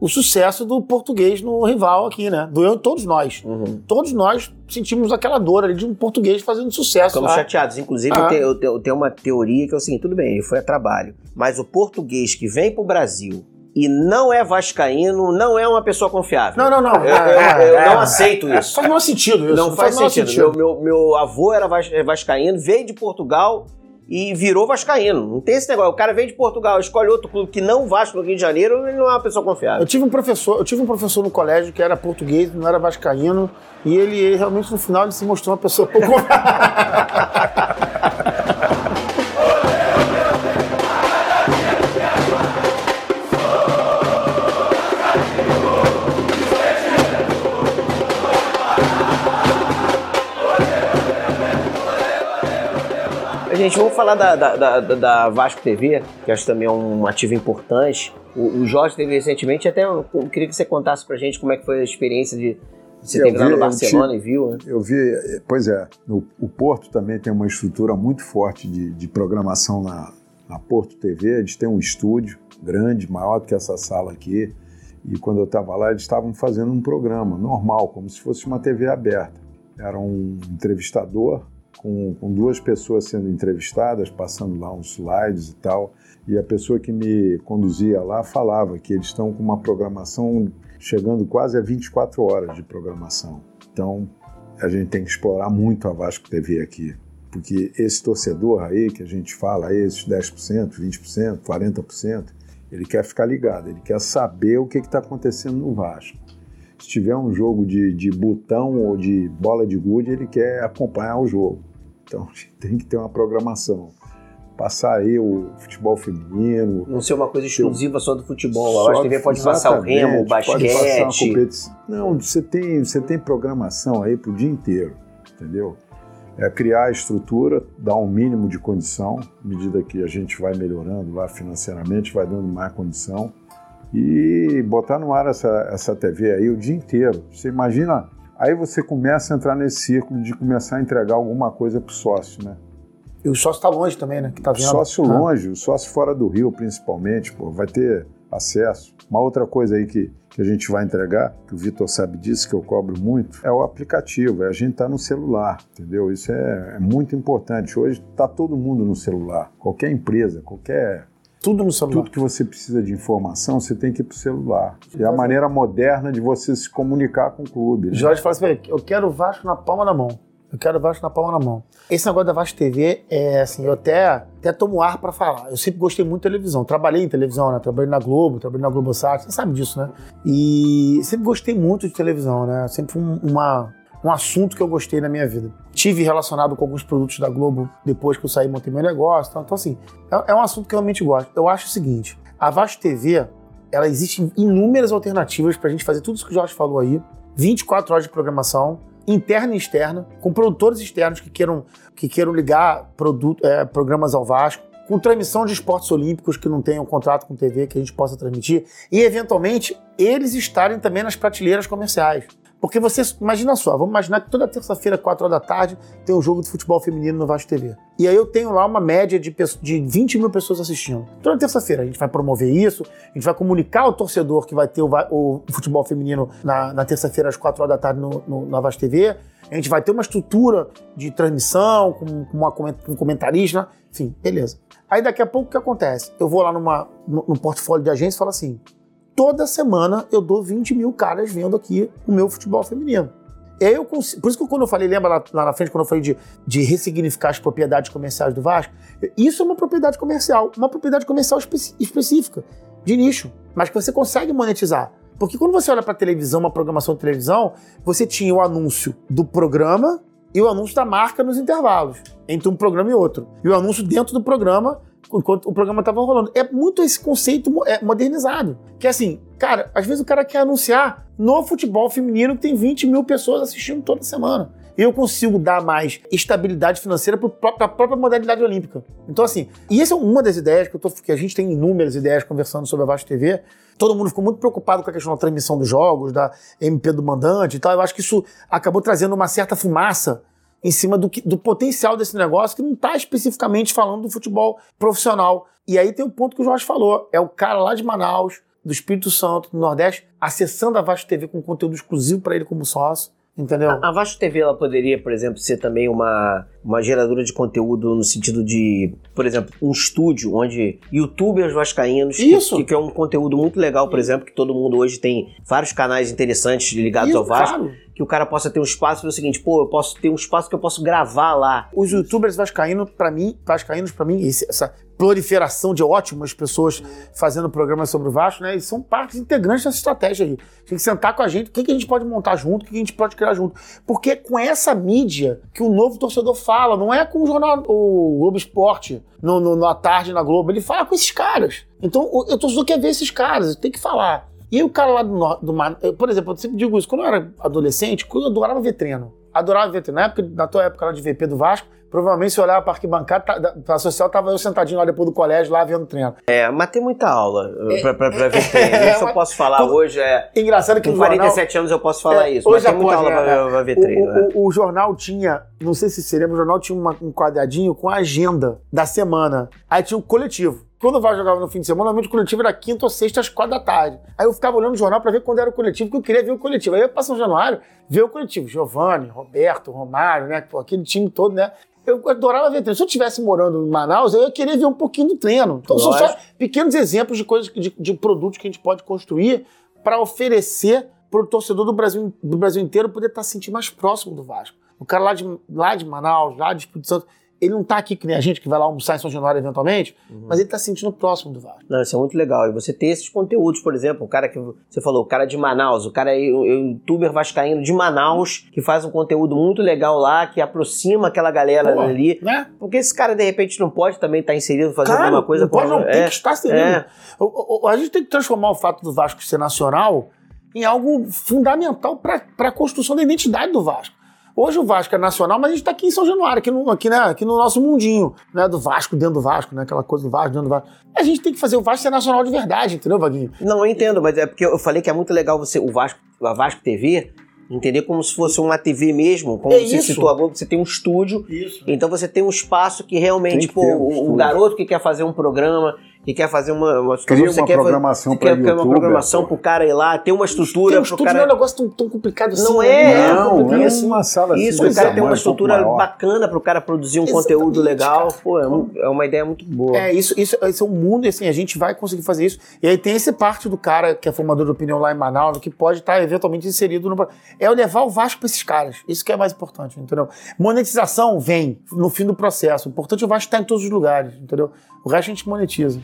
S2: o sucesso do português no rival aqui, né? Doeu em todos nós.
S1: Uhum.
S2: Todos nós sentimos aquela dor ali de um português fazendo sucesso
S1: Ficamos
S2: lá.
S1: chateados. Inclusive,
S2: Ah.
S1: eu, tenho, eu tenho- uma teoria que é o seguinte: tudo bem, ele foi a trabalho. Mas o português que vem pro Brasil e não é vascaíno, não é uma pessoa confiável.
S2: Não, não, não.
S1: Eu, eu-
S2: É,
S1: eu
S2: é,
S1: não aceito isso.
S2: Faz menor sentido isso.
S1: Não faz
S2: o menor
S1: sentido. Meu, meu, meu avô era é vascaíno, veio de Portugal e virou vascaíno. Não tem esse negócio. O cara veio de Portugal, escolhe outro clube que não Vasco no Rio de Janeiro, ele não é uma pessoa confiável.
S2: Eu tive um professor, eu tive um professor no colégio que era português, não era vascaíno, e ele, ele realmente no final ele se mostrou uma pessoa pouco <laughs>
S1: Gente, vamos falar da, da, da- da- Vasco TV, que acho também é um ativo importante. O, o Jorge teve recentemente, até eu queria que você contasse pra gente como é que foi a experiência de. Você
S3: Eu
S1: teve lá
S3: vi,
S1: no
S3: eu
S1: Barcelona e viu, né?
S3: Eu vi, pois é, no- o Porto também tem uma estrutura muito forte de, de programação na, na Porto TV. Eles têm um estúdio grande, maior do que essa sala aqui. E quando eu estava lá, eles estavam fazendo um programa normal, como se fosse uma TV aberta. Era um entrevistador com, com duas pessoas sendo entrevistadas, passando lá uns slides e tal. E a pessoa que me conduzia lá falava que eles estão com uma programação chegando quase a 24 horas de programação. Então, a gente tem que explorar muito a Vasco TV aqui, porque esse torcedor aí que a gente fala, esses 10%, 20%, 40%, ele quer ficar ligado, ele quer saber o que está acontecendo no Vasco. Se tiver um jogo de, de botão ou de bola de gude, ele quer acompanhar o jogo. Então tem que ter uma programação. Passar aí o futebol feminino.
S1: Não ser uma coisa exclusiva só do futebol. A TV pode passar o remo, o basquete.
S3: Não, você tem, você tem programação aí pro dia inteiro, entendeu? é criar a estrutura, dar um mínimo de condição, à medida que a gente vai melhorando lá financeiramente, vai dando mais condição, e botar no ar essa, essa TV aí o dia inteiro. Você imagina, aí você começa a entrar nesse círculo de começar a entregar alguma coisa para o sócio, né?
S2: E o sócio está longe também, né? Que tá vendo.
S3: Sócio ah. longe, o sócio fora do Rio, principalmente, pô, vai ter acesso. Uma outra coisa aí que que a gente vai entregar, que o Vitor sabe disso, que eu cobro muito, é o aplicativo, é a gente tá no celular, entendeu? Isso é, é muito importante. Hoje está todo mundo no celular, qualquer empresa, qualquer
S2: tudo no celular.
S3: Tudo que você precisa de informação, você tem que ir para o celular. É a maneira moderna de você se comunicar com o clube. Né?
S2: Jorge fala assim: eu quero o Vasco na palma da mão. Eu quero o Vasco na palma na mão. Esse negócio da Vasco TV é assim, eu até, até tomo ar para falar. Eu sempre gostei muito de televisão. Trabalhei em televisão, né? Trabalhei na Globo, trabalhei na Globosat, você sabe disso, né? E sempre gostei muito de televisão, né? Sempre um, uma, um assunto que eu gostei na minha vida. Tive relacionado com alguns produtos da Globo depois que eu saí montei meu negócio. Então, então assim, é, é, um assunto que eu realmente gosto. Eu acho o seguinte: a Vasco TV, ela existe inúmeras alternativas para a gente fazer tudo isso que o Jorge falou aí. 24 horas de programação, interna e externa, com produtores externos que queiram, que queiram ligar produto, é, programas ao Vasco, com transmissão de esportes olímpicos que não tenham contrato com TV que a gente possa transmitir, e eventualmente eles estarem também nas prateleiras comerciais. Porque você, imagina só, vamos imaginar que toda terça-feira, 4 horas da tarde, tem um jogo de futebol feminino no Vasco TV. E aí eu tenho lá uma média de, de 20 mil pessoas assistindo. Toda terça-feira a gente vai promover isso, a gente vai comunicar ao torcedor que vai ter o, o futebol feminino na, na terça-feira às 4 horas da tarde no, no, na Vasco TV. A gente vai ter uma estrutura de transmissão, com, com, uma, com um comentarista, enfim, beleza. Aí daqui a pouco o que acontece? Eu vou lá numa, no, no portfólio de agência e falo assim: toda semana eu dou 20 mil caras vendo aqui o meu futebol feminino. E aí eu consigo, por isso que quando eu falei, lembra lá, lá, na frente, quando eu falei de, de ressignificar as propriedades comerciais do Vasco, isso é uma propriedade comercial, uma propriedade comercial específica, de nicho, mas que você consegue monetizar. Porque quando você olha para televisão, uma programação de televisão, você tinha o anúncio do programa e o anúncio da marca nos intervalos, entre um programa e outro. E o anúncio dentro do programa enquanto o programa estava rolando. É muito esse conceito é, modernizado. Que é assim, cara, às vezes o cara quer anunciar no futebol feminino que tem 20 mil pessoas assistindo toda semana. Eu consigo dar mais estabilidade financeira para a própria modalidade olímpica. Então, assim, e essa é uma das ideias que, eu tô, que a gente tem inúmeras ideias conversando sobre a Vasco TV. Todo mundo ficou muito preocupado com a questão da transmissão dos jogos, da MP do mandante e tal. Eu acho que isso acabou trazendo uma certa fumaça em cima do, que, do potencial desse negócio que não está especificamente falando do futebol profissional. E aí tem o ponto que o Jorge falou: é o cara lá de Manaus, do Espírito Santo, do Nordeste, acessando a Vasco TV com conteúdo exclusivo para ele como sócio. Entendeu?
S1: A, a Vasco TV ela poderia, por exemplo, ser também uma, uma geradora de conteúdo no sentido de, por exemplo, um estúdio onde youtubers vascaínos, Isso. Que, que é um conteúdo muito legal, por exemplo, que todo mundo hoje tem vários canais interessantes ligados Isso, ao Vasco. Claro que o cara possa ter um espaço do seguinte, pô, eu posso ter um espaço que eu posso gravar lá.
S2: Os youtubers vascaínos, para mim, vascaínos para mim, essa proliferação de ótimas pessoas fazendo programas sobre o Vasco, né? E são partes integrantes dessa estratégia aí. Tem que sentar com a gente, o que, que a gente pode montar junto, o que, que a gente pode criar junto. Porque é com essa mídia que o novo torcedor fala, não é com o jornal, o Globo Esporte, no, no, na tarde na Globo, ele fala com esses caras. Então, o, o torcedor quer ver esses caras, tem que falar. E aí o cara lá do, do mar, por exemplo, eu sempre digo isso, quando eu era adolescente, eu adorava ver treino. Adorava ver treino. Na, época, na tua época lá de VP do Vasco, provavelmente se olhar para arquibancada, tá, pra social, tava eu sentadinho lá depois do colégio, lá vendo treino.
S1: É, mas tem muita aula é, pra, pra, pra ver treino. <laughs> É, isso eu posso falar hoje. É,
S2: engraçado que
S1: com 47 jornal, anos eu posso falar é, isso. Hoje mas tem muita aula pra, pra, ver treino.
S2: O, o, é. o, jornal tinha, não sei se seria, o jornal tinha uma, um quadradinho com a agenda da semana. Aí tinha o coletivo. Quando o Vasco jogava no fim de semana, normalmente o coletivo era quinta ou sexta às quatro da tarde. Aí eu ficava olhando o jornal para ver quando era o coletivo, porque eu queria ver o coletivo. Aí eu passava no Januário, ver o coletivo. Giovanni, Roberto, Romário, né? Aquele time todo, né? Eu adorava ver treino. Se eu estivesse morando em Manaus, eu ia querer ver um pouquinho do treino. Então são só pequenos exemplos de coisas, de, de produtos que a gente pode construir para oferecer para o torcedor do Brasil, do Brasil inteiro poder estar tá se sentindo mais próximo do Vasco. O cara lá de, lá de Manaus, lá de Espírito Santo, ele não tá aqui que nem a gente que vai lá almoçar em São Januário eventualmente,
S1: Uhum.
S2: mas ele tá se sentindo próximo do Vasco.
S1: Não, isso é muito legal. E você ter esses conteúdos, por exemplo, o cara que você falou, o cara de Manaus, o cara é o youtuber vascaíno de Manaus, que faz um conteúdo muito legal lá, que aproxima aquela galera
S2: Pô,
S1: ali.
S2: Né?
S1: Porque esse cara, de repente, não pode também estar inserido, fazendo
S2: Claro,
S1: alguma coisa
S2: não pode, não, tem
S1: é,
S2: que estar inserido.
S1: é.
S2: O- o- o- A gente tem que transformar o fato do Vasco ser nacional em algo fundamental para a construção da identidade do Vasco. Hoje o Vasco é nacional, mas a gente está aqui em São Januário, aqui no, aqui, né, aqui no nosso mundinho, né, do Vasco dentro do Vasco, né, aquela coisa do Vasco dentro do Vasco. A gente tem que fazer o Vasco ser nacional de verdade, entendeu, Vaguinho?
S1: Não, eu entendo, mas é porque eu falei que é muito legal você, o Vasco, a Vasco TV, entender como se fosse uma TV mesmo, como
S2: É
S1: você
S2: isso.
S1: citou a Globo, você tem um estúdio,
S2: Isso.
S1: então você tem um espaço que realmente,
S3: que
S1: pô,
S3: um
S1: o, o garoto que quer fazer um programa, que quer fazer uma, uma
S3: Cria
S1: você
S3: uma
S1: quer fazer-
S3: programação
S1: você
S3: pra
S1: quer uma programação
S3: pô.
S1: pro cara ir lá, ter uma estrutura
S2: Tem um estúdio
S1: cara...
S2: não é um negócio tão, tão complicado assim.
S1: Não
S2: né?
S1: é,
S3: Não,
S1: complicado.
S3: é uma sala assim
S1: Isso, o cara tem uma
S3: um
S1: estrutura
S3: maior.
S1: bacana pro cara produzir um conteúdo
S2: Exatamente,
S1: legal.
S2: cara.
S1: Pô, é, um- é uma ideia muito boa.
S2: É, isso, isso, esse é um mundo, e assim, a gente vai conseguir fazer isso. E aí tem esse parte do cara que é formador de opinião lá em Manaus, que pode estar eventualmente inserido no. É o levar o Vasco para esses caras. Isso que é mais importante, entendeu? Monetização vem no fim do processo. O importante é o Vasco estar em todos os lugares, entendeu? O resto a gente monetiza.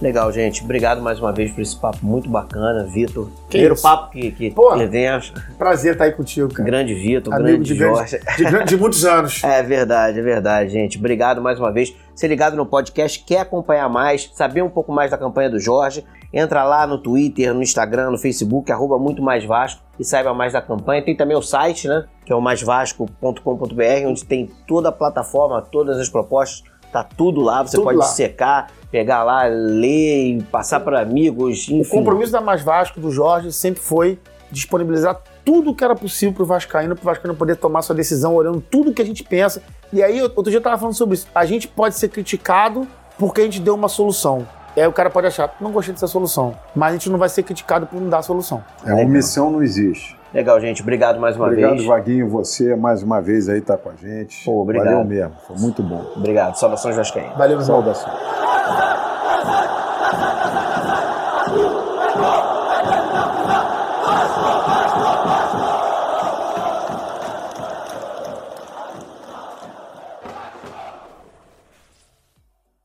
S1: Legal, gente. Obrigado mais uma vez por esse papo muito bacana, Vitor. Primeiro
S2: isso.
S1: papo que, que
S2: Pô.
S1: tivemos.
S2: Prazer estar aí contigo, cara.
S1: Grande Vitor, grande
S2: de, grande,
S1: Jorge. <laughs>
S2: de, gran- de muitos anos.
S1: É verdade, é verdade, gente. Obrigado mais uma vez. Se ligado no podcast, quer acompanhar mais, saber um pouco mais da campanha do Jorge, entra lá no Twitter, no Instagram, no Facebook, arroba muito mais Vasco e saiba mais da campanha. Tem também o site, né? Que é o maisvasco.com.br, onde tem toda a plataforma, todas as propostas, tá tudo lá. Você
S2: Tudo
S1: pode
S2: lá.
S1: secar, pegar lá, ler, e passar para amigos,
S2: O
S1: enfim.
S2: compromisso da Mais Vasco, do Jorge, sempre foi disponibilizar tudo que era possível para o Vascaíno, para o Vascaíno poder tomar sua decisão, olhando tudo que a gente pensa. E aí, outro dia eu estava falando sobre isso. A gente pode ser criticado porque a gente deu uma solução. E aí o cara pode achar, não gostei dessa solução. Mas a gente não vai ser criticado por não dar a solução.
S3: É, omissão não existe.
S1: Legal, gente. Obrigado mais uma
S3: Obrigado,
S1: vez.
S3: Vaguinho, você mais uma vez aí tá com a gente.
S1: Pô, obrigado.
S3: Valeu mesmo, foi muito bom.
S1: Obrigado. Saudações Vascaíno.
S2: Valeu.
S3: Saudações.